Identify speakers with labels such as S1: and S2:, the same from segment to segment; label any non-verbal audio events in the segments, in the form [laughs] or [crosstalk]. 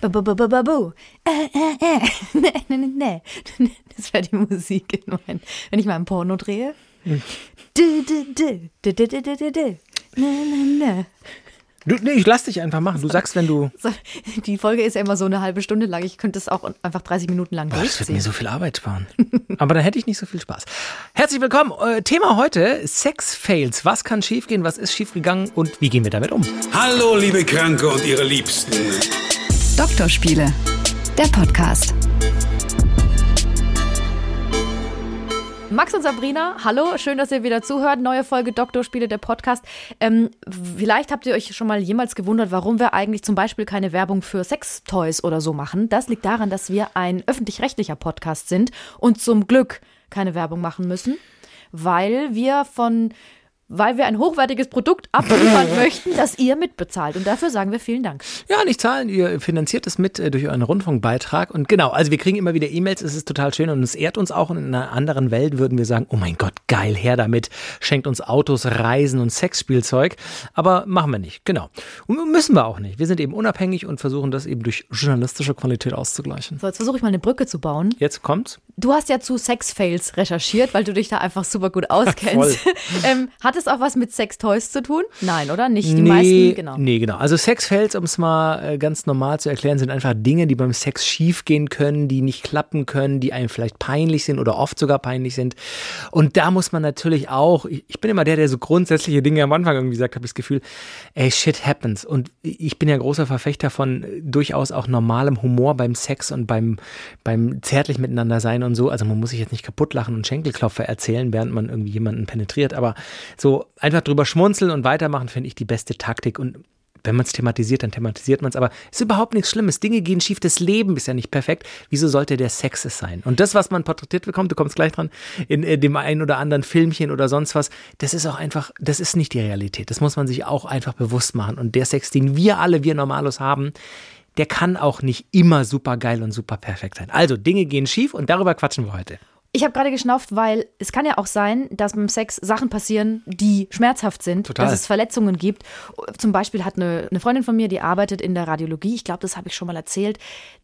S1: Babu. Das wäre die Musik, in mein, wenn ich mal ein Porno drehe. Du,
S2: nee, ich lass dich einfach machen. Du sagst, wenn du. [laughs]
S1: Die Folge ist ja immer so eine halbe Stunde lang. Ich könnte es auch einfach 30 Minuten lang
S2: Boah, das wird
S1: durchziehen.
S2: mir so viel Arbeit sparen. [laughs] Aber dann hätte ich nicht so viel Spaß. Herzlich willkommen. Äh, Thema heute: Sex-Fails. Was kann schiefgehen? Was ist schiefgegangen? Und wie gehen wir damit um?
S3: Hallo, liebe Kranke und ihre Liebsten.
S4: Doktorspiele, der Podcast.
S1: Max und Sabrina, hallo, schön, dass ihr wieder zuhört. Neue Folge Doktorspiele, der Podcast. Ähm, vielleicht habt ihr euch schon mal jemals gewundert, warum wir eigentlich zum Beispiel keine Werbung für Sextoys oder so machen. Das liegt daran, dass wir ein öffentlich-rechtlicher Podcast sind und zum Glück keine Werbung machen müssen, weil wir von weil wir ein hochwertiges Produkt abliefern [laughs] möchten, das ihr mitbezahlt. Und dafür sagen wir vielen Dank.
S2: Ja, nicht zahlen. Ihr finanziert es mit äh, durch euren Rundfunkbeitrag. Und genau, also wir kriegen immer wieder E-Mails. Es ist total schön und es ehrt uns auch. Und in einer anderen Welt würden wir sagen, oh mein Gott, geil, her damit. Schenkt uns Autos, Reisen und Sexspielzeug. Aber machen wir nicht. Genau. Und müssen wir auch nicht. Wir sind eben unabhängig und versuchen das eben durch journalistische Qualität auszugleichen.
S1: So, jetzt versuche ich mal eine Brücke zu bauen.
S2: Jetzt kommt's.
S1: Du hast ja zu Sexfails recherchiert, weil du dich da einfach super gut auskennst. [laughs] ähm, hat es auch was mit Sextoys zu tun? Nein, oder? Nicht die meisten, genau.
S2: Nee, genau. Also Sexfails, um es mal äh, ganz normal zu erklären, sind einfach Dinge, die beim Sex schiefgehen können, die nicht klappen können, die einem vielleicht peinlich sind oder oft sogar peinlich sind. Und da muss man natürlich auch, ich, ich bin immer der, der so grundsätzliche Dinge am Anfang irgendwie sagt, habe ich das Gefühl, ey, shit happens. Und ich bin ja großer Verfechter von äh, durchaus auch normalem Humor beim Sex und beim, beim zärtlich miteinander sein und so. Also man muss sich jetzt nicht kaputt lachen und Schenkelklopfer erzählen, während man irgendwie jemanden penetriert, aber so einfach drüber schmunzeln und weitermachen, finde ich die beste Taktik. Und wenn man es thematisiert, dann thematisiert man es. Aber es ist überhaupt nichts Schlimmes. Dinge gehen schief. Das Leben ist ja nicht perfekt. Wieso sollte der Sex es sein? Und das, was man porträtiert bekommt, du kommst gleich dran, in, äh, dem einen oder anderen Filmchen oder sonst was, das ist auch einfach, das ist nicht die Realität. Das muss man sich auch einfach bewusst machen. Und der Sex, den wir alle, wir Normalos haben, der kann auch nicht immer super geil und super perfekt sein. Also, Dinge gehen schief und darüber quatschen wir heute.
S1: Ich habe gerade geschnauft, weil es kann ja auch sein, dass beim Sex Sachen passieren, die schmerzhaft sind,
S2: Total.
S1: dass es Verletzungen gibt. Zum Beispiel hat eine, eine Freundin von mir, die arbeitet in der Radiologie, ich glaube, das habe ich schon mal erzählt.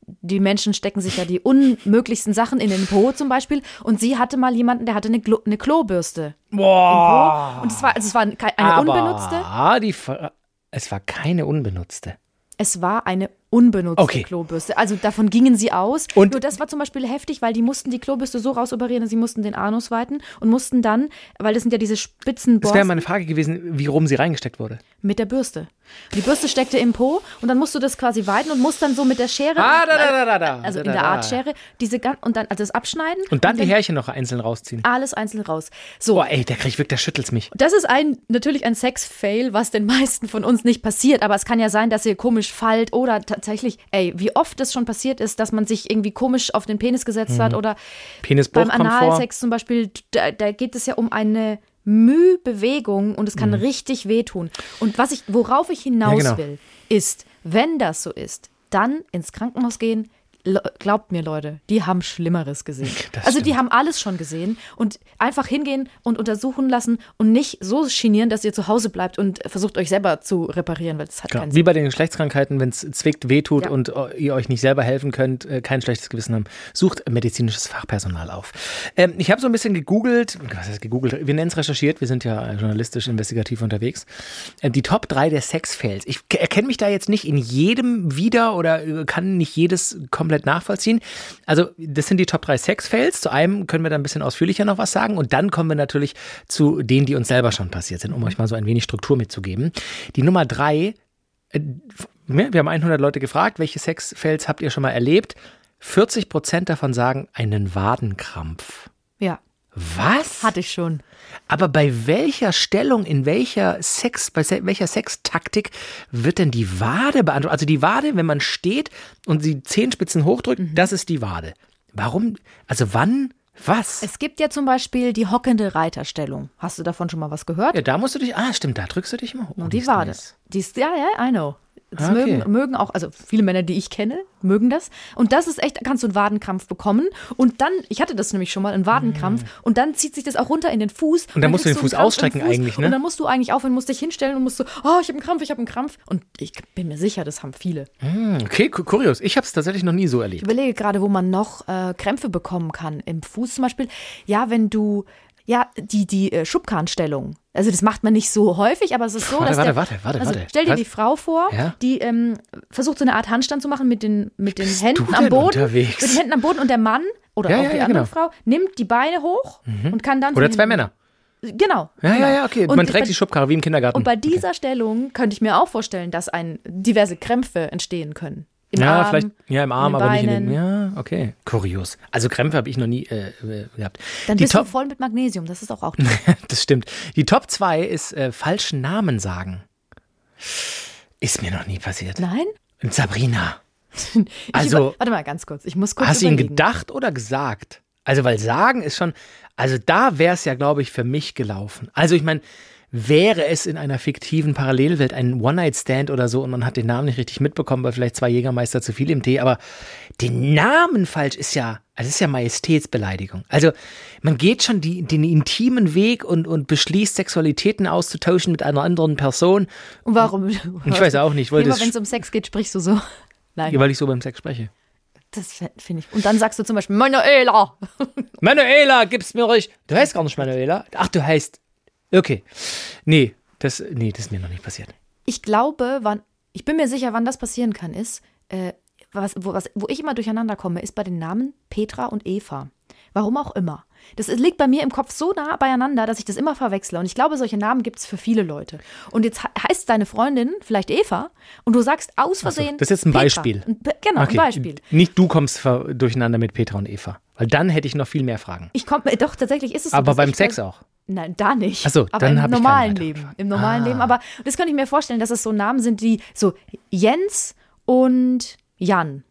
S1: Die Menschen stecken sich ja die unmöglichsten Sachen in den Po zum Beispiel. Und sie hatte mal jemanden, der hatte eine, Glo eine Klobürste
S2: Boah.
S1: im Po. Und es war, also es war eine unbenutzte.
S2: Aber die, Ver- es war keine unbenutzte.
S1: Es war eine unbenutzte
S2: Okay.
S1: Klobürste. Also davon gingen sie aus.
S2: Und-
S1: Nur das war zum Beispiel heftig, weil die mussten die Klobürste so rausoperieren, sie mussten den Anus weiten und mussten dann, weil das sind ja diese spitzen
S2: Das wäre
S1: Borsten
S2: meine Frage gewesen, wie rum sie reingesteckt wurde.
S1: mit der Bürste. Die Bürste steckte im Po und dann musst du das quasi weiten und musst dann so mit der Schere,
S2: Ah, da, da, da, da, da.
S1: also in der
S2: da.
S1: Art Schere, diese gan- und dann also das abschneiden
S2: Und dann die
S1: wenn-
S2: Härchen noch einzeln rausziehen.
S1: alles einzeln raus. So,
S2: Boah, ey, der kriegt wirklich, der schüttelt's mich.
S1: Das ist ein natürlich ein Sex-Fail, was den meisten von uns nicht passiert. Aber es kann ja sein, dass ihr komisch fallt oder tatsächlich, ey, wie oft es schon passiert ist, dass man sich irgendwie komisch auf den Penis gesetzt hat oder
S2: Penisbruch
S1: beim. Analsex zum Beispiel, da, da geht es ja um eine Mühbewegung und es kann richtig wehtun. Und was ich, worauf ich hinaus
S2: Ja, genau.
S1: will, ist, wenn das so ist, dann ins Krankenhaus gehen. Glaubt mir, Leute, die haben Schlimmeres gesehen. [laughs]
S2: Das
S1: also die haben alles schon gesehen und einfach hingehen und untersuchen lassen und nicht so chinieren, dass ihr zu Hause bleibt und versucht euch selber zu reparieren, weil das hat
S2: Genau.
S1: keinen
S2: Wie
S1: Sinn.
S2: bei den Geschlechtskrankheiten, wenn es zwickt, wehtut
S1: Ja.
S2: und äh, ihr euch nicht selber helfen könnt, äh, kein schlechtes Gewissen haben, sucht medizinisches Fachpersonal auf. Ähm, ich habe so ein bisschen gegoogelt, was heißt gegoogelt? Wir nennen es recherchiert, wir sind ja journalistisch investigativ unterwegs. Ähm, die Top 3 der Sexfails. Ich erkenne mich da jetzt nicht in jedem wieder oder äh, kann nicht jedes komplett nachvollziehen. Also, das sind die Top 3 Sexfails. Zu einem können wir da ein bisschen ausführlicher noch was sagen und dann kommen wir natürlich zu denen, die uns selber schon passiert sind, um euch mal so ein wenig Struktur mitzugeben. Die Nummer 3 äh, ja, wir haben 100 Leute gefragt, welche Sexfails habt ihr schon mal erlebt? 40 Prozent davon sagen einen Wadenkrampf.
S1: Ja,
S2: Was?
S1: hatte ich schon.
S2: Aber bei welcher Stellung, in welcher Sex, bei welcher Sextaktik wird denn die Wade beantwortet? Also die Wade, wenn man steht und die Zehenspitzen hochdrückt,
S1: Mhm.
S2: das ist die Wade. Warum? Also wann? Was?
S1: Es gibt ja zum Beispiel die hockende Reiterstellung. Hast du davon schon mal was gehört?
S2: ja, da musst du dich. Ah, stimmt, da drückst du dich immer hoch.
S1: Und die Wade. Die ist, ja, ja, I know. Das
S2: Ah, okay.
S1: mögen, mögen auch, also viele Männer, die ich kenne, mögen das. Und das ist echt, kannst du einen Wadenkrampf bekommen. Und dann, ich hatte das nämlich schon mal, einen Wadenkrampf. Und dann zieht sich das auch runter in den Fuß.
S2: Und dann musst du den Fuß
S1: Krampf
S2: ausstrecken
S1: Fuß.
S2: eigentlich, ne?
S1: Und dann musst du eigentlich aufhören, musst dich hinstellen und musst so, oh, ich habe einen Krampf, ich habe einen Krampf. Und ich bin mir sicher, das haben viele.
S2: Hm, okay, ku- kurios. Ich habe es tatsächlich noch nie so
S1: Ich
S2: erlebt.
S1: überlege gerade, wo man noch äh, Krämpfe bekommen kann. Im Fuß zum Beispiel. Ja, wenn du, ja, die, die äh, Schubkarrenstellung. Also das macht man nicht so häufig, aber es ist so,
S2: Warte,
S1: dass
S2: warte,
S1: der,
S2: warte, warte,
S1: also
S2: warte.
S1: stell dir
S2: Was?
S1: die Frau vor,
S2: Ja?
S1: die ähm, versucht so eine Art Handstand zu machen mit den, mit den
S2: bist
S1: Händen am Boden.
S2: unterwegs?
S1: Mit den Händen am Boden und der Mann oder
S2: Ja,
S1: auch
S2: ja,
S1: die andere
S2: genau.
S1: Frau nimmt die Beine hoch und kann dann
S2: Oder
S1: so
S2: zwei Männer.
S1: Genau.
S2: Ja,
S1: genau.
S2: ja, ja, okay.
S1: Und
S2: Man trägt
S1: bei-
S2: die Schubkarre wie im Kindergarten.
S1: Und bei dieser Stellung könnte ich mir auch vorstellen, dass ein diverse Krämpfe entstehen können. Im
S2: ja,
S1: Arm,
S2: vielleicht, ja, im Arm, aber nicht in den. Ja, okay. Kurios. Also Krämpfe habe ich noch nie äh, äh, gehabt.
S1: Dann
S2: die
S1: bist du
S2: Top,
S1: voll mit Magnesium, das ist auch [laughs] auch
S2: das stimmt. Die Top 2 ist äh, falschen Namen sagen. Ist mir noch nie passiert.
S1: Nein?
S2: Sabrina. [laughs] Also-
S1: warte mal ganz kurz, ich muss kurz
S2: Hast du ihn gedacht oder gesagt? Also, weil sagen ist schon, also da wäre es ja, glaube ich, für mich gelaufen. Also, ich meine, wäre es in einer fiktiven Parallelwelt ein One-Night-Stand oder so und man hat den Namen nicht richtig mitbekommen, weil vielleicht zwei Jägermeister zu viel im Tee, aber den Namen falsch ist ja, also ist ja Majestätsbeleidigung. Also, man geht schon die, den intimen Weg und, und beschließt, Sexualitäten auszutauschen mit einer anderen Person,
S1: Und warum?
S2: Ich weiß auch nicht,
S1: Immer wenn es um Sex geht, sprichst du so. [laughs] Nein,
S2: weil ich so beim Sex spreche.
S1: das finde ich. Und dann sagst du zum Beispiel, Manuela. [laughs]
S2: Manuela, gib's mir ruhig. Du heißt gar nicht Manuela. Ach, du heißt. Okay. Nee, das, nee, das ist mir noch nicht passiert.
S1: Ich glaube, wann, ich bin mir sicher, wann das passieren kann, ist, äh, was, wo, was, wo ich immer durcheinander komme, ist bei den Namen Petra und Eva. Warum auch immer. Das liegt bei mir im Kopf so nah beieinander, dass ich das immer verwechsle. Und ich glaube, solche Namen gibt es für viele Leute. Und jetzt he- heißt deine Freundin vielleicht Eva und du sagst aus Versehen.
S2: das ist jetzt ein
S1: Petra.
S2: Beispiel.
S1: Genau, ein Beispiel.
S2: Nicht du kommst durcheinander mit Petra und Eva. Weil dann hätte ich noch viel mehr Fragen.
S1: Ich komme, doch, tatsächlich ist es so.
S2: Aber beim Sex auch.
S1: Nein, da nicht.
S2: Ach so,
S1: aber
S2: dann
S1: im normalen Leben. Im normalen
S2: Ah.
S1: Leben. Aber das könnte ich mir vorstellen, dass es so Namen sind, die so Jens und Jan.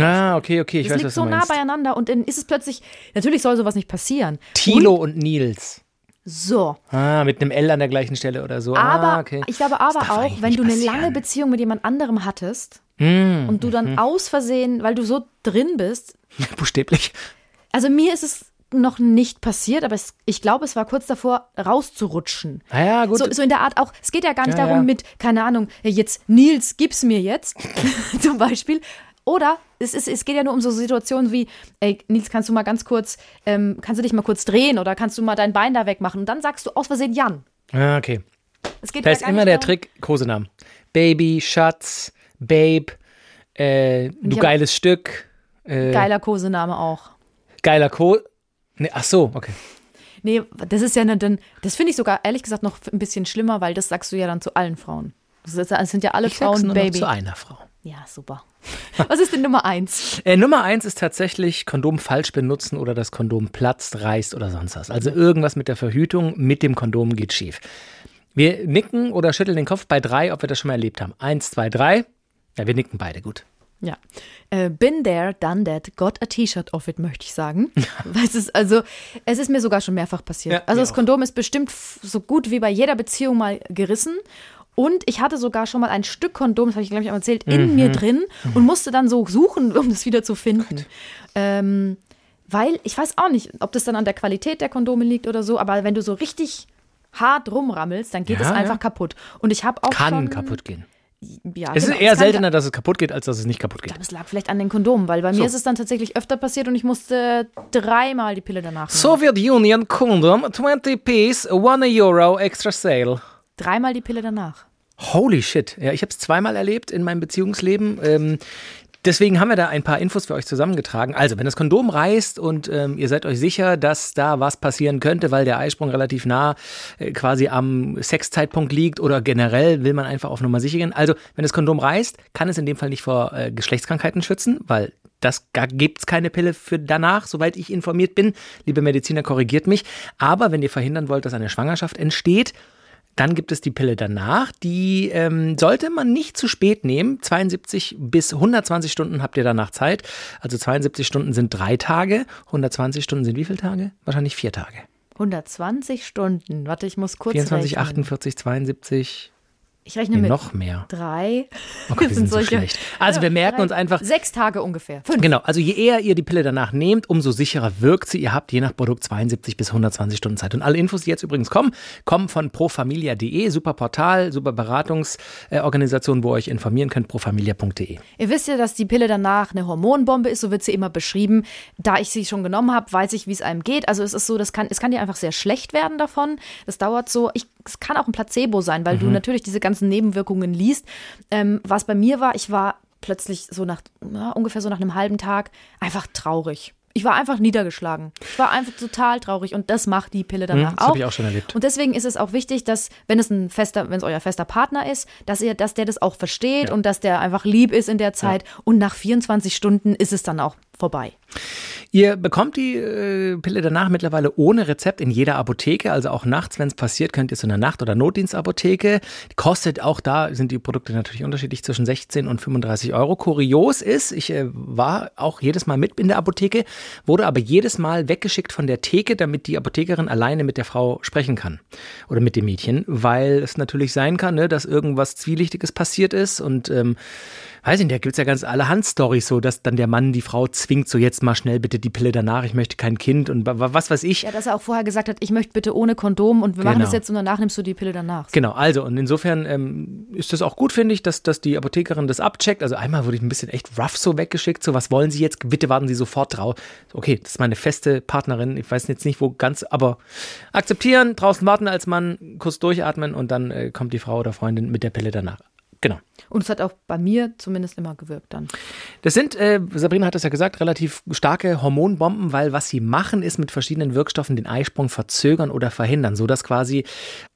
S2: Ah, okay, okay, ich
S1: das
S2: weiß,
S1: liegt
S2: was
S1: so nah beieinander und dann ist es plötzlich, natürlich soll sowas nicht passieren.
S2: Tilo und Nils.
S1: So.
S2: Ah, mit einem L an der gleichen Stelle oder so.
S1: Aber
S2: ah, okay.
S1: ich glaube aber auch, wenn du eine
S2: passieren.
S1: Lange Beziehung mit jemand anderem hattest und du dann aus Versehen, weil du so drin bist, [laughs]
S2: Buchstäblich.
S1: also mir ist es noch nicht passiert, aber es, ich glaube, es war kurz davor, rauszurutschen.
S2: Naja, Ah gut.
S1: So, so in der Art auch, es geht ja gar nicht
S2: Ja,
S1: darum
S2: ja.
S1: mit, keine Ahnung, ja, jetzt Nils, gib's mir jetzt, [laughs] zum Beispiel. Oder es, ist, es geht ja nur um so Situationen wie, ey, Nils, kannst du mal ganz kurz, ähm, kannst du dich mal kurz drehen oder kannst du mal dein Bein da wegmachen? Und dann sagst du aus Versehen Jan.
S2: ah, okay.
S1: Es geht
S2: Da
S1: ja
S2: ist immer der Trick, Kosenamen. Baby, Schatz, Babe, äh, du geiles Stück, äh,
S1: Geiler Kosename auch.
S2: geiler Ko. Nee, ach so, okay.
S1: Nee, das ist ja dann, das finde ich sogar ehrlich gesagt noch ein bisschen schlimmer, weil das sagst du ja dann zu allen Frauen. Das, sind ja alle
S2: Ich sag's
S1: Frauen
S2: nur
S1: Baby.
S2: noch zu einer Frau.
S1: Ja, super. [laughs] Was ist denn Nummer eins?
S2: Äh, Nummer eins ist tatsächlich Kondom falsch benutzen oder das Kondom platzt, reißt oder sonst was. Also irgendwas mit der Verhütung mit dem Kondom geht schief. Wir nicken oder schütteln den Kopf bei drei, ob wir das schon mal erlebt haben. Eins, zwei, drei. Ja, wir nicken beide, gut.
S1: Ja. Äh, been there, done that, got a T-Shirt of it, möchte ich sagen. [laughs] Weil es ist, also, es ist mir sogar schon mehrfach passiert.
S2: Ja,
S1: also das
S2: auch.
S1: Kondom ist bestimmt so gut wie bei jeder Beziehung mal gerissen. Und ich hatte sogar schon mal ein Stück Kondom, das habe ich, glaube ich, auch erzählt, in
S2: Mhm.
S1: mir drin und musste dann so suchen, um das wieder zu finden. Ähm, weil, ich weiß auch nicht, ob das dann an der Qualität der Kondome liegt oder so, aber wenn du so richtig hart rumrammelst, dann geht
S2: Ja,
S1: es einfach
S2: ja.
S1: kaputt. Und ich habe auch
S2: Kann
S1: schon,
S2: kaputt gehen.
S1: Ja,
S2: Es
S1: genau,
S2: ist eher
S1: kann-
S2: seltener, dass es kaputt geht, als dass es nicht kaputt
S1: ich
S2: geht.
S1: glaube, es lag vielleicht an den Kondomen, weil bei
S2: So.
S1: mir ist es dann tatsächlich öfter passiert und ich musste dreimal die Pille danach nehmen.
S2: Soviet Union Condom, 20 piece, 1 Euro extra sale.
S1: Dreimal die Pille danach.
S2: Holy shit. Ja, ich habe es zweimal erlebt in meinem Beziehungsleben. Ähm, deswegen haben wir da ein paar Infos für euch zusammengetragen. Also, wenn das Kondom reißt und ähm, ihr seid euch sicher, dass da was passieren könnte, weil der Eisprung relativ nah äh, quasi am Sexzeitpunkt liegt oder generell will man einfach auf Nummer sicher gehen. Also, wenn das Kondom reißt, kann es in dem Fall nicht vor äh, Geschlechtskrankheiten schützen, weil das gibt es keine Pille für danach, soweit ich informiert bin. Liebe Mediziner, korrigiert mich. Aber wenn ihr verhindern wollt, dass eine Schwangerschaft entsteht, dann gibt es die Pille danach. Die ähm, sollte man nicht zu spät nehmen. 72 bis 120 Stunden habt ihr danach Zeit. Also 72 Stunden sind drei Tage. 120 Stunden sind wie viele Tage? Wahrscheinlich vier Tage.
S1: 120 Stunden. Warte, ich muss kurz
S2: 24,
S1: rechnen.
S2: 48, 72.
S1: Ich rechne
S2: Nee,
S1: mit
S2: noch mehr.
S1: drei.
S2: Oh Gott, [laughs] wir sind so schlecht. Also wir merken
S1: drei-
S2: uns einfach,
S1: Sechs Tage ungefähr. Fünf.
S2: Genau, also je eher ihr die Pille danach nehmt, umso sicherer wirkt sie. Ihr habt je nach Produkt 72 bis 120 Stunden Zeit. Und alle Infos, die jetzt übrigens kommen, kommen von profamilia.de, super Portal, super Beratungsorganisation, wo ihr euch informieren könnt, profamilia.de.
S1: Ihr wisst ja, dass die Pille danach eine Hormonbombe ist, so wird sie immer beschrieben. Da ich sie schon genommen habe, weiß ich, wie es einem geht. Also es ist so, das kann, es kann dir einfach sehr schlecht werden davon. Das dauert so. Ich, es kann auch ein Placebo sein, weil du natürlich diese ganzen Nebenwirkungen liest. Ähm, was bei mir war, ich war plötzlich so nach, ja, ungefähr so nach einem halben Tag einfach traurig. Ich war einfach niedergeschlagen. Ich war einfach total traurig und das macht die Pille danach
S2: Hm, das
S1: auch.
S2: habe ich auch schon erlebt.
S1: Und deswegen ist es auch wichtig, dass, wenn es ein fester, wenn es euer fester Partner ist, dass ihr, dass der das auch versteht und dass der einfach lieb ist in der Zeit. Und nach 24 Stunden ist es dann auch vorbei.
S2: Ihr bekommt die äh, Pille danach mittlerweile ohne Rezept in jeder Apotheke. Also auch nachts, wenn es passiert, könnt ihr zu einer Nacht- oder Notdienstapotheke. Kostet auch da, sind die Produkte natürlich unterschiedlich, zwischen 16 und 35 Euro. Kurios ist, ich äh, war auch jedes Mal mit in der Apotheke, wurde aber jedes Mal weggeschickt von der Theke, damit die Apothekerin alleine mit der Frau sprechen kann. Oder mit dem Mädchen, weil es natürlich sein kann, ne, dass irgendwas Zwielichtiges passiert ist und ähm, weiß ich nicht, da gibt's ja ganz allerhand Storys so, dass dann der Mann die Frau zwingt, so jetzt mal schnell bitte die Pille danach, ich möchte kein Kind und wa- wa- was weiß ich.
S1: Ja, dass er auch vorher gesagt hat, ich möchte bitte ohne Kondom und wir machen
S2: Genau.
S1: das jetzt und danach nimmst du die Pille danach.
S2: Genau, also und insofern ähm, ist das auch gut, finde ich, dass, dass die Apothekerin das abcheckt. Also einmal wurde ich ein bisschen echt rough so weggeschickt, so was wollen Sie jetzt? Bitte warten Sie sofort drauf. Okay, das ist meine feste Partnerin, ich weiß jetzt nicht wo ganz, aber akzeptieren, draußen warten als Mann, kurz durchatmen und dann äh, kommt die Frau oder Freundin mit der Pille danach. Genau.
S1: Und es hat auch bei mir zumindest immer gewirkt dann.
S2: Das sind, äh, Sabrina hat das ja gesagt, relativ starke Hormonbomben, weil was sie machen, ist mit verschiedenen Wirkstoffen den Eisprung verzögern oder verhindern, sodass quasi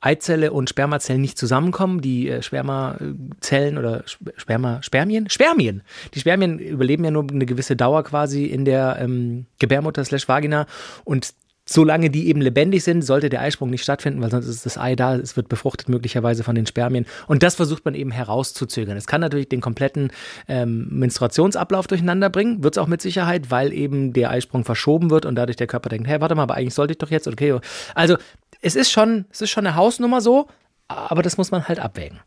S2: Eizelle und Spermazellen nicht zusammenkommen. Die äh, Spermazellen oder Sp- Sperma, Spermien? Spermien! Die Spermien überleben ja nur eine gewisse Dauer quasi in der ähm, Gebärmutter slash Vagina und Solange die eben lebendig sind, sollte der Eisprung nicht stattfinden, weil sonst ist das Ei da, es wird befruchtet möglicherweise von den Spermien. Und das versucht man eben herauszuzögern. Es kann natürlich den kompletten ähm, Menstruationsablauf durcheinander bringen, wird es auch mit Sicherheit, weil eben der Eisprung verschoben wird und dadurch der Körper denkt, hey, warte mal, aber eigentlich sollte ich doch jetzt, okay. Also es ist schon, es ist schon eine Hausnummer so, aber das muss man halt abwägen.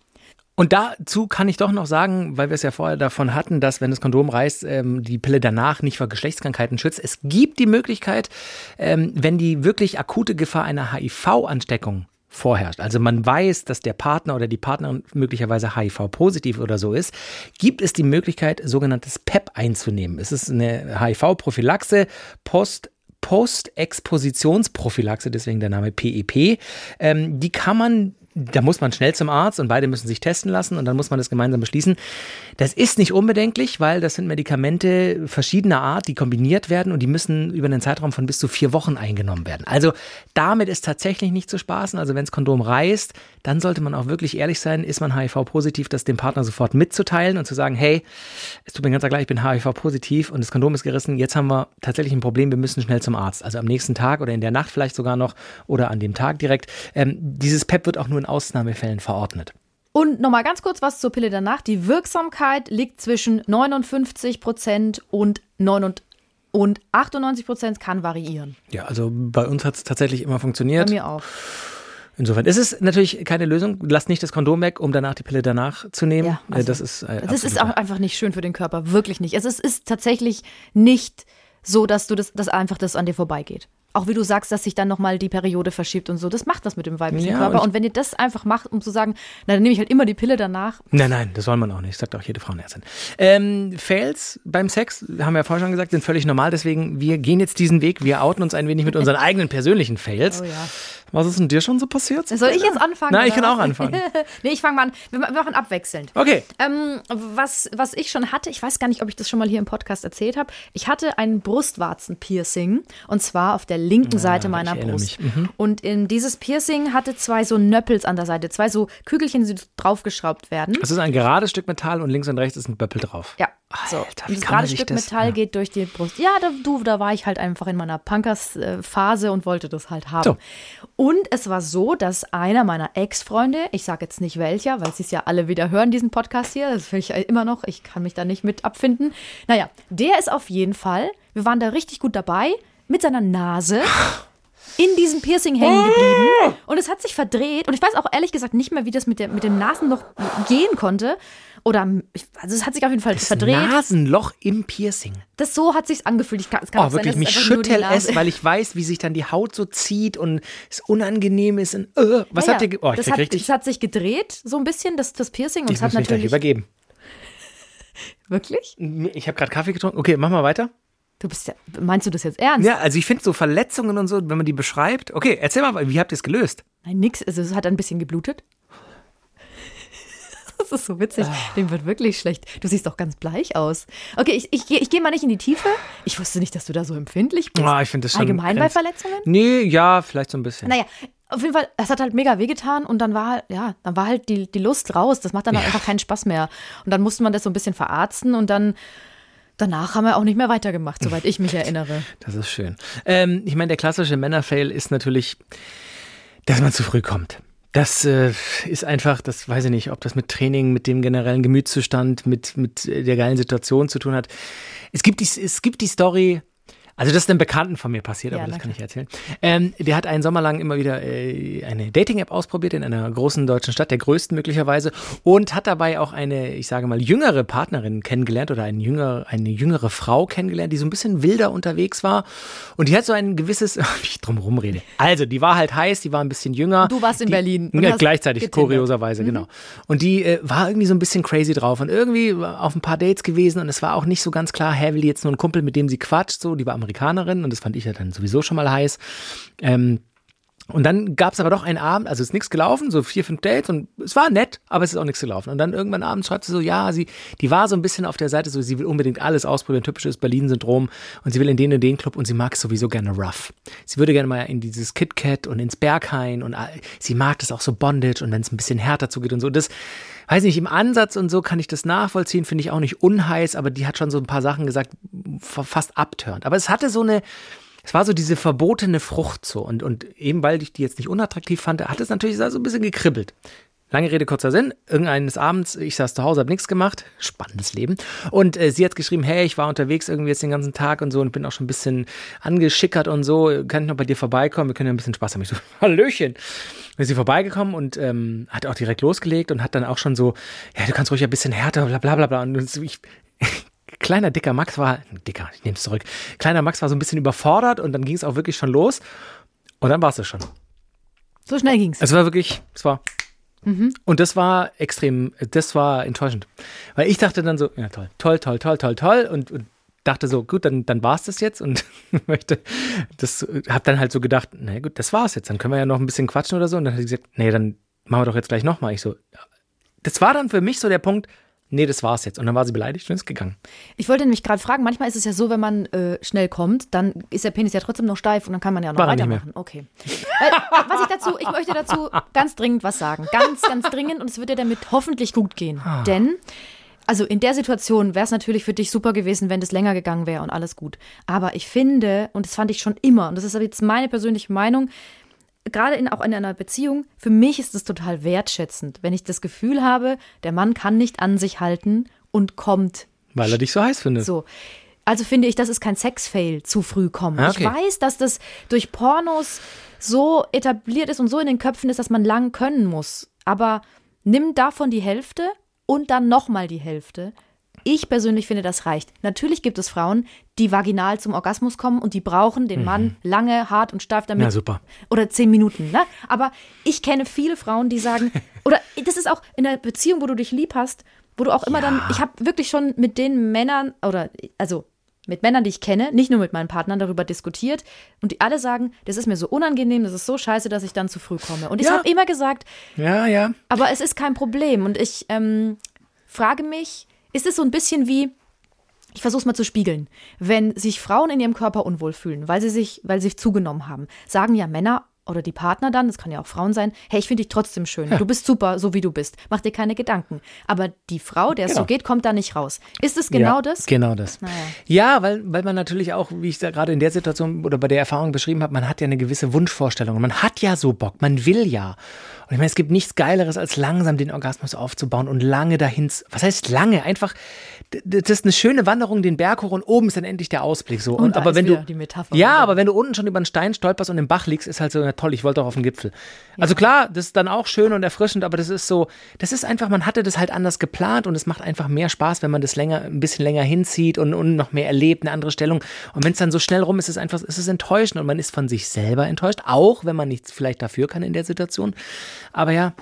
S2: Und dazu kann ich doch noch sagen, weil wir es ja vorher davon hatten, dass wenn das Kondom reißt, ähm, die Pille danach nicht vor Geschlechtskrankheiten schützt. Es gibt die Möglichkeit, ähm, wenn die wirklich akute Gefahr einer HIV-Ansteckung vorherrscht, also man weiß, dass der Partner oder die Partnerin möglicherweise HIV-positiv oder so ist, gibt es die Möglichkeit, sogenanntes PEP einzunehmen. Es ist eine HIV-Prophylaxe, Post Postexpositionsprophylaxe, deswegen der Name PEP. Ähm, die kann man, da muss man schnell zum Arzt und beide müssen sich testen lassen und dann muss man das gemeinsam beschließen. Das ist nicht unbedenklich, weil das sind Medikamente verschiedener Art, die kombiniert werden und die müssen über einen Zeitraum von bis zu vier Wochen eingenommen werden. Also damit ist tatsächlich nicht zu spaßen. Also wenn das Kondom reißt, dann sollte man auch wirklich ehrlich sein, ist man HIV-positiv, das dem Partner sofort mitzuteilen und zu sagen, hey, es tut mir ganz klar, ich bin HIV-positiv und das Kondom ist gerissen, jetzt haben wir tatsächlich ein Problem, wir müssen schnell zum Arzt. Also am nächsten Tag oder in der Nacht vielleicht sogar noch oder an dem Tag direkt. Ähm, dieses PEP wird auch nur in Ausnahmefällen verordnet.
S1: Und nochmal ganz kurz was zur Pille danach. Die Wirksamkeit liegt zwischen 59 Prozent und 99 und 98 Prozent kann variieren.
S2: Ja, also bei uns hat es tatsächlich immer
S1: Bei
S2: funktioniert.
S1: mir auch.
S2: Insofern ist es natürlich keine Lösung. Lasst nicht das Kondom weg, um danach die Pille danach zu nehmen.
S1: Ja,
S2: Äh,
S1: also,
S2: das ist, äh,
S1: Das ist auch einfach nicht schön für den Körper, wirklich nicht. Es ist, ist tatsächlich nicht so, dass du das, dass einfach das an dir vorbeigeht. Auch wie du sagst, dass sich dann nochmal die Periode verschiebt und so. Das macht das mit dem weiblichen
S2: Ja,
S1: Körper.
S2: und-
S1: Und wenn ihr das einfach macht, um zu sagen, na, dann nehme ich halt immer die Pille danach.
S2: Nein, nein, das soll man auch nicht, sagt auch jede Frauenärztin. Ähm, Fails beim Sex, haben wir ja vorher schon gesagt, sind völlig normal, deswegen wir gehen jetzt diesen Weg, wir outen uns ein wenig mit unseren eigenen persönlichen Fails.
S1: Oh ja.
S2: Was ist denn dir schon so passiert?
S1: Soll ich jetzt anfangen?
S2: Nein, ich kann auch anfangen. [laughs]
S1: nee, ich fange mal an. Wir ma- wir machen abwechselnd.
S2: Okay.
S1: Ähm, was, was ich schon hatte, ich weiß gar nicht, ob ich das schon mal hier im Podcast erzählt habe. Ich hatte ein Brustwarzen-Piercing und zwar auf der linken Seite meiner
S2: Ah, erinnere
S1: Brust.
S2: Mhm.
S1: Und in dieses Piercing hatte zwei so Nöppels an der Seite, zwei so Kügelchen, die draufgeschraubt werden.
S2: Es ist ein gerades Stück Metall und links und rechts ist ein Böppel drauf.
S1: Ja, so.
S2: Alter,
S1: und das
S2: kann man
S1: gerade
S2: sich
S1: Stück
S2: das-
S1: Metall
S2: ja.
S1: geht durch die Brust. Ja, da, du, da war ich halt einfach in meiner Punkers-Phase und wollte das halt haben.
S2: So.
S1: Und es war so, dass einer meiner Ex-Freunde, ich sage jetzt nicht welcher, weil sie es ja alle wieder hören, diesen Podcast hier, das will ich immer noch, ich kann mich da nicht mit abfinden. Naja, der ist auf jeden Fall, wir waren da richtig gut dabei, mit seiner Nase [laughs] in diesem Piercing hängen geblieben und es hat sich verdreht und ich weiß auch ehrlich gesagt nicht mehr, wie das mit, der, mit dem Nasenloch gehen konnte. Oder, also es hat sich auf jeden Fall
S2: Das
S1: verdreht.
S2: Nasenloch im Piercing.
S1: Das so hat sich's angefühlt. Ich kann, es kann
S2: Oh,
S1: sein,
S2: wirklich,
S1: dass
S2: mich schüttelt es, weil ich weiß, wie sich dann die Haut so zieht und es unangenehm ist. Und, äh, was
S1: Ja,
S2: habt ihr. Oh, ich
S1: das, hat,
S2: richtig.
S1: das hat sich gedreht, so ein bisschen, das, das Piercing. Und
S2: ich
S1: es hat
S2: muss mich
S1: natürlich.
S2: übergeben. [laughs]
S1: Wirklich?
S2: Ich habe gerade Kaffee getrunken. Okay, mach mal weiter.
S1: Du bist ja. Meinst du das jetzt ernst?
S2: Ja, also ich finde so Verletzungen und so, wenn man die beschreibt. Okay, erzähl mal, wie habt ihr es gelöst?
S1: Nein, nix. Also es hat ein bisschen geblutet. [laughs] Das ist so witzig.
S2: Ah.
S1: Dem wird wirklich schlecht. Du siehst doch ganz bleich aus. Okay, ich, ich, ich gehe mal nicht in die Tiefe. Ich wusste nicht, dass du da so empfindlich bist.
S2: Ah, ich finde das schon
S1: Allgemein bei Verletzungen?
S2: Nee, ja, vielleicht so ein bisschen.
S1: Naja, auf jeden Fall, es hat halt mega wehgetan und dann war halt, ja, dann war halt die, die Lust raus. Das macht dann halt einfach keinen Spaß mehr. Und dann musste man das so ein bisschen verarzten und dann danach haben wir auch nicht mehr weitergemacht, soweit ich mich [laughs] erinnere.
S2: Das ist schön. Ähm, ich meine, der klassische Männerfail ist natürlich, dass man zu früh kommt. Das äh, ist einfach, das weiß ich nicht, ob das mit Training, mit dem generellen Gemütszustand, mit, mit der geilen Situation zu tun hat. Es gibt die, es gibt die Story, also das ist einem Bekannten von mir passiert,
S1: Ja,
S2: aber das kann ich erzählen. Ähm, der hat einen Sommer lang immer wieder äh, eine Dating-App ausprobiert in einer großen deutschen Stadt, der größten möglicherweise, und hat dabei auch eine, ich sage mal, jüngere Partnerin kennengelernt oder eine jüngere, eine jüngere Frau kennengelernt, die so ein bisschen wilder unterwegs war. Und die hat so ein gewisses, [laughs] wie ich drum rumrede. Also, die war halt heiß, die war ein bisschen jünger.
S1: Du warst in
S2: die,
S1: Berlin
S2: Ja, gleichzeitig,
S1: getindert.
S2: kurioserweise, genau. Und die äh, war irgendwie so ein bisschen crazy drauf und irgendwie auf ein paar Dates gewesen und es war auch nicht so ganz klar, hä, will die jetzt nur ein Kumpel, mit dem sie quatscht, so, die war Amerikanerin und das fand ich ja dann sowieso schon mal heiß. Ähm, und dann gab es aber doch einen Abend, also ist nichts gelaufen, so vier, fünf Dates und es war nett, aber es ist auch nichts gelaufen. Und dann irgendwann abends schreibt sie so, ja, sie, die war so ein bisschen auf der Seite, so sie will unbedingt alles ausprobieren, typisches Berlin-Syndrom und sie will in den und den Club und sie mag es sowieso gerne rough. Sie würde gerne mal in dieses KitKat und ins Berghain und sie mag das auch so Bondage und wenn es ein bisschen härter zugeht und so. Das, weiß nicht, im Ansatz und so kann ich das nachvollziehen, finde ich auch nicht unheiß, aber die hat schon so ein paar Sachen gesagt, fa- fast abturnt. Aber es hatte so eine, es war so diese verbotene Frucht so. Und, und eben weil ich die jetzt nicht unattraktiv fand, hat es natürlich so ein bisschen gekribbelt. Lange Rede, kurzer Sinn. Irgendeines Abends, ich saß zu Hause, habe nichts gemacht. Spannendes Leben. Und äh, sie hat geschrieben, hey, ich war unterwegs irgendwie jetzt den ganzen Tag und so und bin auch schon ein bisschen angeschickert und so. Kann ich noch bei dir vorbeikommen? Wir können ja ein bisschen Spaß haben. Ich so, [laughs] Hallöchen. Dann ist sie vorbeigekommen und ähm, hat auch direkt losgelegt und hat dann auch schon so, ja, du kannst ruhig ein bisschen härter, bla bla bla bla. Und ich, [laughs] kleiner, dicker Max war, dicker, ich nehme es zurück. Kleiner Max war so ein bisschen überfordert und dann ging es auch wirklich schon los. Und dann war es schon.
S1: So schnell ging's.
S2: Es war wirklich, es war. Und das war extrem, das war enttäuschend. Weil ich dachte dann so, ja toll, toll, toll, toll, toll, toll. Und, und dachte so, gut, dann, dann war es das jetzt und [laughs] möchte, das, hab dann halt so gedacht, na gut, das war's jetzt. Dann können wir ja noch ein bisschen quatschen oder so. Und dann hat sie gesagt, nee, dann machen wir doch jetzt gleich nochmal. Ich so, das war dann für mich so der Punkt, nee, das war's jetzt. Und dann war sie beleidigt und ist gegangen.
S1: Ich wollte nämlich gerade fragen, manchmal ist es ja so, wenn man äh, schnell kommt, dann ist der Penis ja trotzdem noch steif und dann kann man ja noch
S2: War er
S1: weitermachen. Okay. Weil, was ich dazu, ich möchte dazu ganz dringend was sagen. Ganz, ganz dringend und es wird dir damit hoffentlich gut gehen.
S2: Ah.
S1: Denn, also in der Situation wäre es natürlich für dich super gewesen, wenn das länger gegangen wäre und alles gut. Aber ich finde, und das fand ich schon immer, und das ist aber jetzt meine persönliche Meinung, gerade in, auch in einer Beziehung, für mich ist es total wertschätzend, wenn ich das Gefühl habe, der Mann kann nicht an sich halten und kommt
S2: Weil er dich so heiß findet.
S1: so. Also finde ich, das ist kein Sexfail, zu früh kommen.
S2: Ah,
S1: Ich
S2: okay.
S1: weiß, dass das durch Pornos so etabliert ist und so in den Köpfen ist, dass man lang können muss. Aber nimm davon die Hälfte und dann nochmal die Hälfte. Ich persönlich finde, das reicht. Natürlich gibt es Frauen, die vaginal zum Orgasmus kommen und die brauchen den Mann lange, hart und steif damit.
S2: Na, super.
S1: Oder zehn Minuten, ne? Aber ich kenne viele Frauen, die sagen, [laughs] oder das ist auch in der Beziehung, wo du dich lieb hast, wo du auch immer dann, ich habe wirklich schon mit den Männern, oder also mit Männern, die ich kenne, nicht nur mit meinen Partnern darüber diskutiert und die alle sagen, das ist mir so unangenehm, das ist so scheiße, dass ich dann zu früh komme. Und ich
S2: Ja.
S1: habe immer gesagt,
S2: Ja, ja.
S1: aber es ist kein Problem. Und ich ähm, frage mich, ist es so ein bisschen wie, ich versuche es mal zu spiegeln, wenn sich Frauen in ihrem Körper unwohl fühlen, weil sie sich, weil sie sich zugenommen haben, sagen ja Männer oder die Partner dann, das kann ja auch Frauen sein, hey, ich finde dich trotzdem schön, du bist super, so wie du bist, mach dir keine Gedanken. Aber die Frau, der es so
S2: Genau.
S1: geht, kommt da nicht raus. Ist es genau
S2: ja,
S1: das?
S2: Genau das.
S1: Naja.
S2: Ja, weil, weil man natürlich auch, wie ich da gerade in der Situation oder bei der Erfahrung beschrieben habe, man hat ja eine gewisse Wunschvorstellung. Man hat ja so Bock, man will ja. Und ich meine, es gibt nichts Geileres, als langsam den Orgasmus aufzubauen und lange dahin. Was heißt lange? Einfach, das ist eine schöne Wanderung den Berg hoch und oben ist dann endlich der Ausblick so.
S1: Und da
S2: aber wenn du
S1: die Metapher
S2: ja,
S1: wieder.
S2: aber wenn du unten schon über einen Stein stolperst und im Bach liegst, ist halt so, na toll, ich wollte doch auf den Gipfel. Also klar, das ist dann auch schön und erfrischend, aber das ist so, das ist einfach, man hatte das halt anders geplant und es macht einfach mehr Spaß, wenn man das länger, ein bisschen länger hinzieht und, und noch mehr erlebt, eine andere Stellung. Und wenn es dann so schnell rum ist, ist es einfach, ist es enttäuschend und man ist von sich selber enttäuscht, auch wenn man nichts vielleicht dafür kann in der Situation. Aber ja,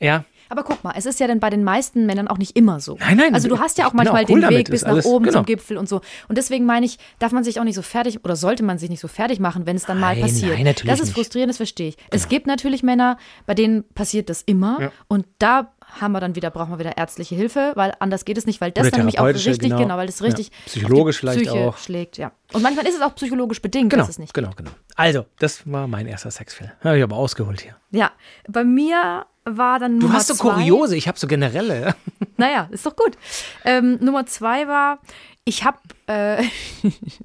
S2: ja,
S1: Aber guck mal, es ist ja dann bei den meisten Männern auch nicht immer so.
S2: Nein, nein,
S1: Also du hast ja auch
S2: bin
S1: manchmal
S2: cool
S1: den Weg bis nach oben
S2: genau.
S1: zum Gipfel und so. Und deswegen meine ich, darf man sich auch nicht so fertig oder sollte man sich nicht so fertig machen, wenn es dann mal
S2: Nein,
S1: passiert.
S2: nein, natürlich
S1: das ist frustrierend, das verstehe ich. Es gibt natürlich Männer, bei denen passiert das immer und da haben wir dann wieder, brauchen wir wieder ärztliche Hilfe, weil anders geht es nicht, weil das dann nämlich auch richtig,
S2: genau.
S1: genau, weil das richtig
S2: Ja. Psychologisch vielleicht auch.
S1: schlägt, ja. Und manchmal ist es auch psychologisch bedingt,
S2: genau,
S1: dass es nicht
S2: genau, genau. Also, das war mein erster Sexfilm. Habe ich aber ausgeholt hier.
S1: Ja, bei mir war dann
S2: Du
S1: Nummer
S2: hast so
S1: zwei.
S2: Kuriose, ich habe so generelle. [laughs]
S1: Naja, ist doch gut. Ähm, Nummer zwei war, ich habe, äh,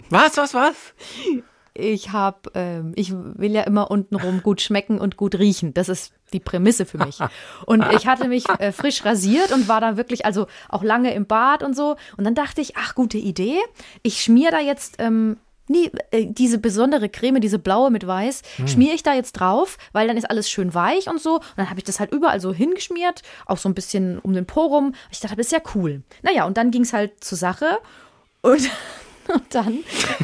S2: Was, was, was? [laughs]
S1: ich habe, ähm, ich will ja immer untenrum gut schmecken und gut riechen. Das ist die Prämisse für mich. Und ich hatte mich äh, frisch rasiert und war dann wirklich, also auch lange im Bad und so. Und dann dachte ich, ach, gute Idee. Ich schmier da jetzt ähm, nie, äh, diese besondere Creme, diese blaue mit weiß, schmiere ich da jetzt drauf, weil dann ist alles schön weich und so. Und dann habe ich das halt überall so hingeschmiert, auch so ein bisschen um den Po rum. Ich dachte, das ist ja cool. Naja, und dann ging es halt zur Sache. Und, [laughs] und dann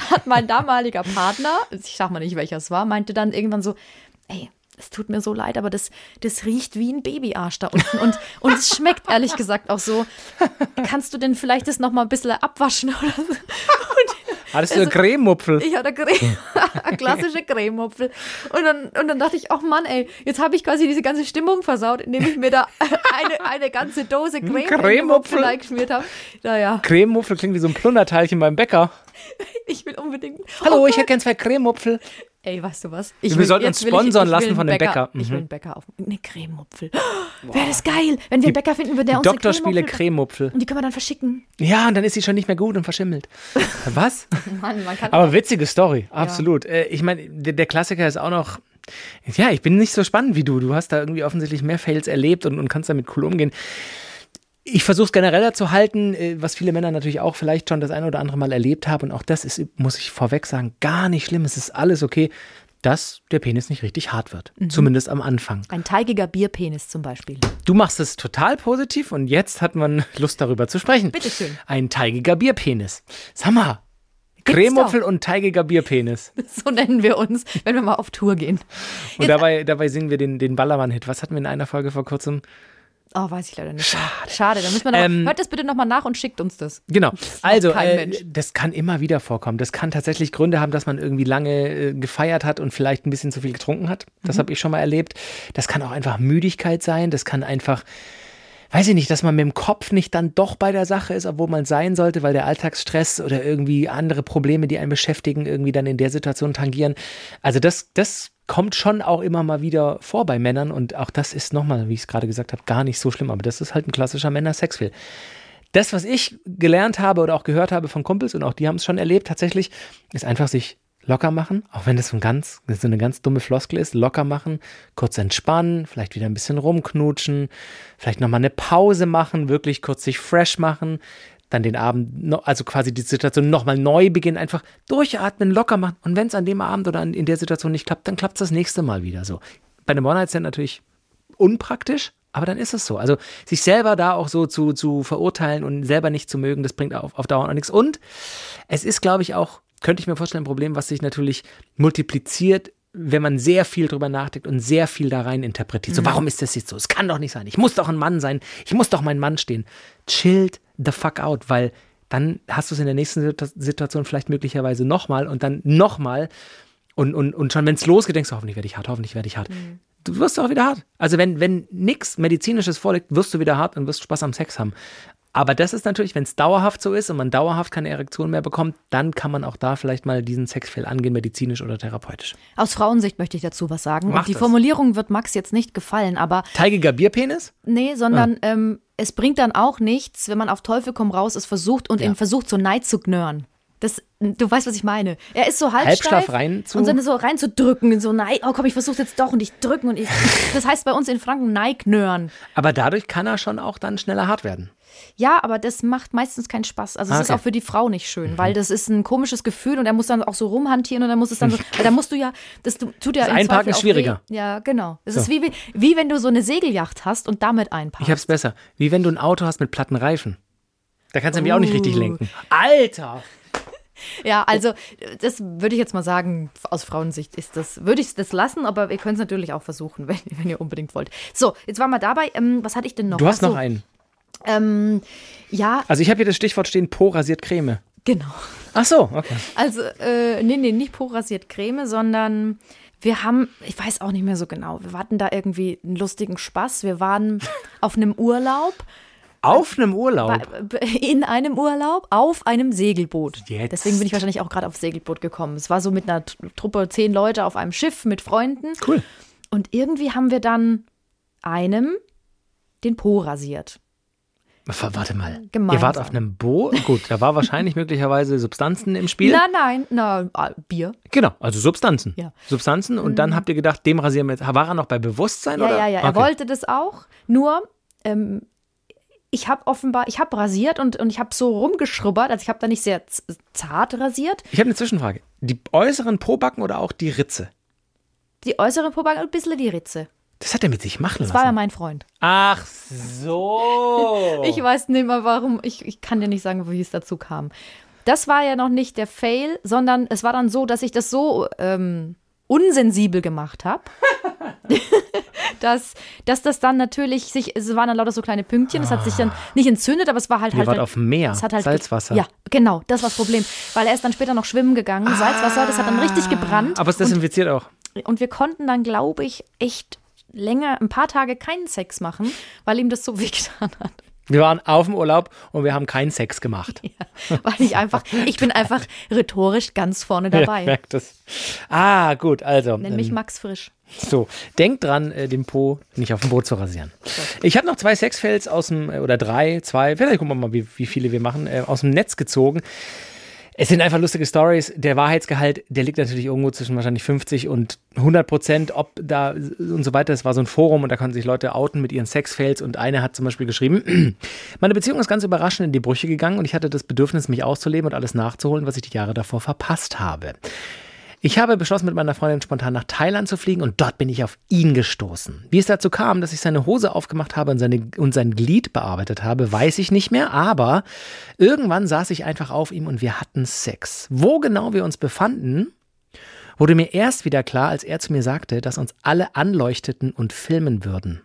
S1: hat mein damaliger Partner, ich sag mal nicht, welcher es war, meinte dann irgendwann so, ey, es tut mir so leid, aber das, das riecht wie ein Babyarsch da unten. Und, und es schmeckt ehrlich gesagt auch so. Kannst du denn vielleicht das noch mal ein bisschen abwaschen oder so?
S2: Hattest du eine Crememupfel?
S1: Ich hatte Creme, [laughs] eine klassische Crememupfel. Und dann, und dann dachte ich, ach Mann, ey, jetzt habe ich quasi diese ganze Stimmung versaut, indem ich mir da [laughs] eine, eine ganze Dose Creme in den
S2: Crememupfel?
S1: Mupfel eingeschmiert habe. Naja,
S2: Crememupfel klingt wie so ein Plunderteilchen beim Bäcker. [laughs]
S1: ich will unbedingt.
S2: Hallo,
S1: Oh
S2: ich hätte gern zwei Crememupfel.
S1: Ey, weißt du was?
S2: Wir sollten uns
S1: will ich-
S2: sponsern
S1: ich
S2: lassen von dem Bäcker.
S1: Ich
S2: Mhm.
S1: will einen Bäcker auf. Eine Crememupfel. Wäre das geil, wenn wir einen Bäcker finden würden, der uns
S2: Doktorspiele
S1: Crememupfel-. Und die können wir dann verschicken.
S2: Ja, und dann ist sie schon nicht mehr gut und verschimmelt. [laughs] Was?
S1: Mann, man kann
S2: Aber witzige Story, absolut. Äh, Ich meine, der, der Klassiker ist auch noch. Ja, ich bin nicht so spannend wie du. Du hast da irgendwie offensichtlich mehr Fails erlebt und, und kannst damit cool umgehen. Ich versuche es genereller zu halten, äh, was viele Männer natürlich auch vielleicht schon das ein oder andere Mal erlebt haben. Und auch das ist, muss ich vorweg sagen, gar nicht schlimm. Es ist alles okay, dass der Penis nicht richtig hart wird. Zumindest am Anfang.
S1: ein teigiger Bierpenis zum Beispiel.
S2: Du machst es total positiv und jetzt hat man Lust darüber zu sprechen.
S1: Bitteschön.
S2: Ein teigiger Bierpenis. Sag mal,
S1: Gibt's
S2: Cremupfel und teigiger Bierpenis. [laughs]
S1: So nennen wir uns, wenn wir mal auf Tour gehen.
S2: Und dabei, dabei singen wir den, den Ballermann-Hit. Was hatten wir in einer Folge vor kurzem?
S1: Oh, weiß ich leider nicht. Schade. Schade. Dann müssen wir noch,
S2: Ähm,
S1: hört das bitte nochmal nach und schickt uns das.
S2: Genau. Also,
S1: kein
S2: äh, das kann immer wieder vorkommen. Das kann tatsächlich Gründe haben, dass man irgendwie lange äh, gefeiert hat und vielleicht ein bisschen zu viel getrunken hat. Das habe ich schon mal erlebt. Das kann auch einfach Müdigkeit sein. Das kann einfach, weiß ich nicht, dass man mit dem Kopf nicht dann doch bei der Sache ist, obwohl man sein sollte, weil der Alltagsstress oder irgendwie andere Probleme, die einen beschäftigen, irgendwie dann in der Situation tangieren. Also das, das kommt schon auch immer mal wieder vor bei Männern und auch das ist nochmal, wie ich es gerade gesagt habe, gar nicht so schlimm. Aber das ist halt ein klassischer Männer-Sexfilm. Das, was ich gelernt habe oder auch gehört habe von Kumpels und auch die haben es schon erlebt, tatsächlich, ist einfach sich locker machen, auch wenn das so, ein ganz, so eine ganz dumme Floskel ist, locker machen, kurz entspannen, vielleicht wieder ein bisschen rumknutschen, vielleicht nochmal eine Pause machen, wirklich kurz sich fresh machen, dann den Abend, also quasi die Situation nochmal neu beginnen, einfach durchatmen, locker machen und wenn es an dem Abend oder in der Situation nicht klappt, dann klappt es das nächste Mal wieder so. Bei einem One-Night-Stand natürlich unpraktisch, aber dann ist es so. Also sich selber da auch so zu, zu verurteilen und selber nicht zu mögen, das bringt auf, auf Dauer auch nichts. Und es ist, glaube ich, auch, könnte ich mir vorstellen, ein Problem, was sich natürlich multipliziert, wenn man sehr viel drüber nachdenkt und sehr viel da rein interpretiert. So, warum ist das jetzt so? Es kann doch nicht sein. Ich muss doch ein Mann sein. Ich muss doch mein Mann stehen. Chillt the fuck out, weil dann hast du es in der nächsten Situ- Situation vielleicht möglicherweise nochmal und dann nochmal. Und, und, und schon, wenn es losgeht, denkst du, hoffentlich werde ich hart, hoffentlich werde ich hart. Du wirst auch wieder hart. Also wenn, wenn nichts Medizinisches vorliegt, wirst du wieder hart und wirst Spaß am Sex haben. Aber das ist natürlich, wenn es dauerhaft so ist und man dauerhaft keine Erektion mehr bekommt, dann kann man auch da vielleicht mal diesen Sexfehl angehen, medizinisch oder therapeutisch.
S1: Aus Frauensicht möchte ich dazu was sagen.
S2: Mach
S1: und die
S2: das.
S1: Formulierung wird Max jetzt nicht gefallen, aber
S2: Teigiger Bierpenis?
S1: nee, sondern ähm, es bringt dann auch nichts, wenn man auf Teufel komm raus es versucht und
S2: Ja.
S1: ihn versucht, so Neid zu gnören. Das, du weißt, was ich meine. Er ist so halbsteif
S2: Halbschlaf rein zu-
S1: und dann so reinzudrücken, so nein, oh komm, ich versuch's jetzt doch und ich drücken und ich. [laughs] Das heißt bei uns in Franken Neignören.
S2: Aber dadurch kann er schon auch dann schneller hart werden.
S1: Ja, aber das macht meistens keinen Spaß. Also es
S2: Ah,
S1: ist
S2: okay. Mhm.
S1: auch für die Frau nicht schön, weil das ist ein komisches Gefühl und er muss dann auch so rumhantieren und dann muss es dann so, [laughs] weil da musst du ja, das tu- tut ja
S2: Das Einparken ist schwieriger.
S1: Weh. Ja, genau. Es
S2: So.
S1: ist wie, wie, wie wenn du so eine Segelyacht hast und damit einparkst.
S2: Ich hab's besser. Wie wenn du ein Auto hast mit platten Reifen. Da kannst du nämlich auch nicht richtig lenken. Alter!
S1: Ja, also das würde ich jetzt mal sagen, aus Frauensicht ist das, würde ich das lassen, aber ihr könnt es natürlich auch versuchen, [laughs] wenn, wenn ihr unbedingt wollt. So, jetzt waren wir dabei. Ähm, was hatte ich denn noch?
S2: Du hast
S1: Ach so,
S2: noch einen.
S1: Ähm, ja,
S2: Also ich habe hier das Stichwort stehen, Po rasiert Creme.
S1: genau.
S2: Ach so, okay.
S1: Also, äh, nee, nee, nicht Po rasiert Creme, sondern wir haben, ich weiß auch nicht mehr so genau, wir hatten da irgendwie einen lustigen Spaß. Wir waren [laughs] auf einem Urlaub,
S2: Auf einem Urlaub.
S1: in einem Urlaub, auf einem Segelboot.
S2: Jetzt.
S1: Deswegen bin ich wahrscheinlich auch gerade aufs Segelboot gekommen. Es war so mit einer Tr- Truppe, zehn Leute auf einem Schiff mit Freunden.
S2: Cool.
S1: Und irgendwie haben wir dann einem den Po rasiert.
S2: Warte mal.
S1: Gemeinsam.
S2: Ihr wart auf einem Boot. Gut, da war wahrscheinlich [laughs] möglicherweise Substanzen im Spiel.
S1: Nein, nein, na, ah, Bier.
S2: Genau, also Substanzen.
S1: Ja. Mhm.
S2: Substanzen. Und dann habt ihr gedacht, dem rasieren wir jetzt. War er noch bei Bewusstsein?
S1: Ja,
S2: oder?
S1: ja, ja. Er
S2: Okay.
S1: wollte das auch. Nur, ähm, ich habe offenbar, ich habe rasiert und, und ich habe so rumgeschrubbert. Also ich habe da nicht sehr zart rasiert.
S2: Ich habe eine Zwischenfrage. Die äußeren Pobacken oder auch die Ritze?
S1: Die äußere Pobacke und ein bisschen die Ritze.
S2: Das hat er mit sich machen
S1: Das war ja
S2: lassen.
S1: mein Freund.
S2: Ach so. [laughs]
S1: Ich weiß nicht mal warum. Ich, ich kann dir nicht sagen, wie es dazu kam. Das war ja noch nicht der Fail, sondern es war dann so, dass ich das so ähm, unsensibel gemacht habe, [laughs] dass, dass das dann natürlich sich, es waren dann lauter so kleine Pünktchen, es hat sich dann nicht entzündet, aber es war halt
S2: Ihr
S1: halt.
S2: wart
S1: halt,
S2: auf dem Meer,
S1: halt
S2: Salzwasser.
S1: Ja, genau, das war das Problem. Weil er ist dann später noch schwimmen gegangen, Salzwasser, das hat dann richtig gebrannt.
S2: Aber es desinfiziert auch.
S1: Und wir konnten dann, glaube ich, echt länger, ein paar Tage keinen Sex machen, weil ihm das so wehgetan hat.
S2: Wir waren auf dem Urlaub und wir haben keinen Sex gemacht. [laughs]
S1: Weil ich einfach, ich bin einfach rhetorisch ganz vorne dabei.
S2: Ja, merkt das. Ah, gut, also.
S1: Nenn mich
S2: ähm,
S1: Max Frisch.
S2: So, denkt dran, äh, den Po nicht auf dem Boot zu rasieren. Ich habe noch zwei Sexfails aus dem, äh, oder drei, zwei, vielleicht gucken wir mal, wie, wie viele wir machen, äh, aus dem Netz gezogen. Es sind einfach lustige Stories. Der Wahrheitsgehalt, der liegt natürlich irgendwo zwischen wahrscheinlich 50 und 100 Prozent, ob da und so weiter. Es war so ein Forum und da konnten sich Leute outen mit ihren Sexfails und eine hat zum Beispiel geschrieben, [clears throat] meine Beziehung ist ganz überraschend in die Brüche gegangen und ich hatte das Bedürfnis, mich auszuleben und alles nachzuholen, was ich die Jahre davor verpasst habe. Ich habe beschlossen, mit meiner Freundin spontan nach Thailand zu fliegen und dort bin ich auf ihn gestoßen. Wie es dazu kam, dass ich seine Hose aufgemacht habe und, seine, und sein Glied bearbeitet habe, weiß ich nicht mehr, aber irgendwann saß ich einfach auf ihm und wir hatten Sex. Wo genau wir uns befanden, wurde mir erst wieder klar, als er zu mir sagte, dass uns alle anleuchteten und filmen würden.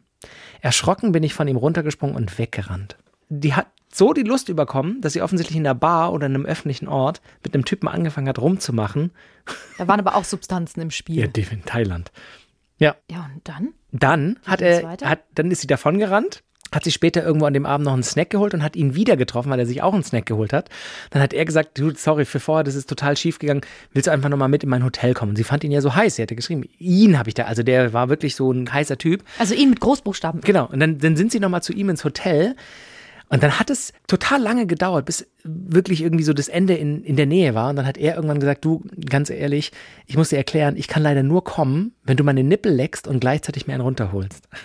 S2: Erschrocken bin ich von ihm runtergesprungen und weggerannt. Die hat so die Lust überkommen, dass sie offensichtlich in der Bar oder in einem öffentlichen Ort mit einem Typen angefangen hat rumzumachen.
S1: Da waren aber auch Substanzen im Spiel.
S2: Ja, die in Thailand. Ja,
S1: Ja, und dann?
S2: dann hat er, hat, dann ist sie davon gerannt, hat sich später irgendwo an dem Abend noch einen Snack geholt und hat ihn wieder getroffen, weil er sich auch einen Snack geholt hat. Dann hat er gesagt, du, sorry für vorher, das ist total schief gegangen. Willst du einfach nochmal mit in mein Hotel kommen? Und sie fand ihn ja so heiß. Sie hatte geschrieben, ihn habe ich da, also der war wirklich so ein heißer Typ.
S1: Also ihn mit Großbuchstaben.
S2: Genau. Und dann, dann sind sie nochmal zu ihm ins Hotel. Und dann hat es total lange gedauert, bis wirklich irgendwie so das Ende in, in der Nähe war. Und dann hat er irgendwann gesagt, du, ganz ehrlich, ich muss dir erklären, ich kann leider nur kommen, wenn du meine Nippel leckst und gleichzeitig mir einen runterholst. [laughs]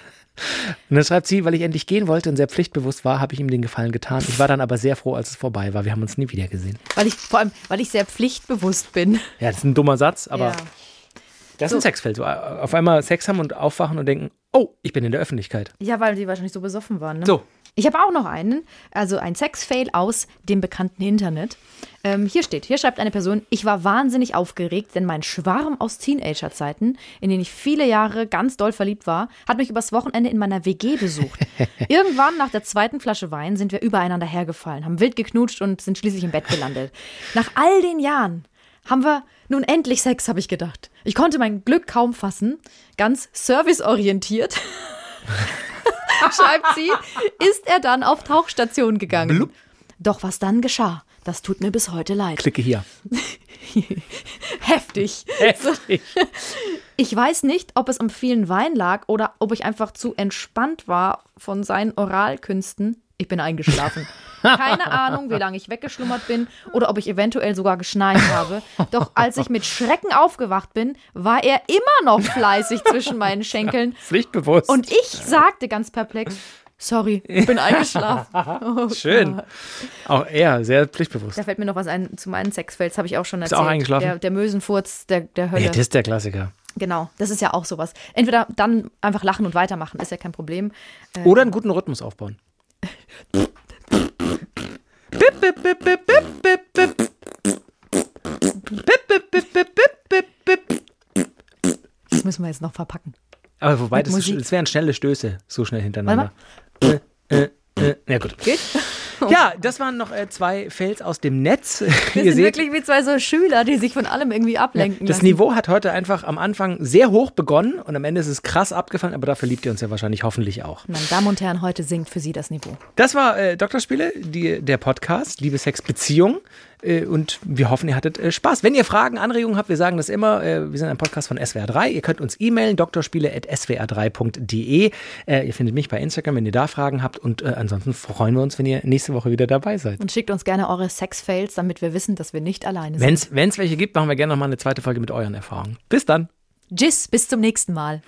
S2: Und dann schreibt sie, weil ich endlich gehen wollte und sehr pflichtbewusst war, habe ich ihm den Gefallen getan. Ich war dann aber sehr froh, als es vorbei war. Wir haben uns nie wieder gesehen.
S1: Weil ich, vor allem, weil ich sehr pflichtbewusst bin.
S2: Ja, das ist ein dummer Satz, aber
S1: ja.
S2: das ist ein Sexfeld. So, auf einmal Sex haben und aufwachen und denken, oh, ich bin in der Öffentlichkeit.
S1: ja, weil die wahrscheinlich so besoffen waren. Ne?
S2: So,
S1: Ich habe auch noch einen, also ein Sexfail aus dem bekannten Internet. Ähm, hier steht, hier schreibt eine Person, ich war wahnsinnig aufgeregt, denn mein Schwarm aus Teenagerzeiten, in den ich viele Jahre ganz doll verliebt war, hat mich übers Wochenende in meiner WG besucht. [laughs] Irgendwann nach der zweiten Flasche Wein sind wir übereinander hergefallen, haben wild geknutscht und sind schließlich im Bett gelandet. Nach all den Jahren haben wir nun endlich Sex, habe ich gedacht. Ich konnte mein Glück kaum fassen, ganz serviceorientiert [laughs] [laughs] schreibt sie, ist er dann auf Tauchstation gegangen.
S2: Blub.
S1: Doch was dann geschah, das tut mir bis heute leid.
S2: klicke hier. [laughs]
S1: Heftig.
S2: Heftig. [laughs]
S1: Ich weiß nicht, ob es am vielen Wein lag oder ob ich einfach zu entspannt war von seinen Oralkünsten. Ich bin eingeschlafen. Keine Ahnung, wie lange ich weggeschlummert bin oder ob ich eventuell sogar geschneit habe. Doch als ich mit Schrecken aufgewacht bin, war er immer noch fleißig zwischen meinen [laughs] Schenkeln.
S2: Pflichtbewusst.
S1: Und ich sagte ganz perplex, sorry, ich bin eingeschlafen. [laughs] Oh
S2: Schön.
S1: Gott.
S2: Auch er, sehr pflichtbewusst.
S1: Da fällt mir noch was ein zu meinen Sexfelds, habe ich auch schon erzählt.
S2: auch eingeschlafen?
S1: Der, der Mösenfurz der, der Hölle.
S2: Ja, das ist der Klassiker.
S1: genau, das ist ja auch sowas. Entweder dann einfach lachen und weitermachen, ist ja kein Problem.
S2: Oder einen guten Rhythmus aufbauen.
S1: Das müssen wir jetzt noch verpacken.
S2: Aber wobei, das, ist- das wären schnelle Stöße, so schnell hintereinander. Äh, äh, äh. Ja, gut.
S1: Geht?
S2: Ja, das waren noch äh, zwei Fails aus dem Netz. [laughs]
S1: Wir sind wirklich wie zwei so Schüler, die sich von allem irgendwie ablenken
S2: das
S1: lassen.
S2: Niveau hat heute einfach am Anfang sehr hoch begonnen und am Ende ist es krass abgefallen, aber dafür liebt ihr uns ja wahrscheinlich hoffentlich auch.
S1: Meine Damen und Herren, heute sinkt für Sie das Niveau.
S2: Das war äh, Doktorspiele, die, der Podcast, Liebe, Sex, Beziehung. Äh, und wir hoffen, ihr hattet äh, Spaß. Wenn ihr Fragen, Anregungen habt, wir sagen das immer, äh, wir sind ein Podcast von SWR3. Ihr könnt uns e-mailen, doktorspiele.swr3.de. Äh, ihr findet mich bei Instagram, wenn ihr da Fragen habt. Und ansonsten freuen wir uns, wenn ihr nächste Woche wieder dabei seid.
S1: Und schickt uns gerne eure Sex-Fails, damit wir wissen, dass wir nicht alleine sind.
S2: Wenn es welche gibt, machen wir gerne nochmal eine zweite Folge mit euren Erfahrungen. Bis dann.
S1: Tschüss, bis zum nächsten Mal.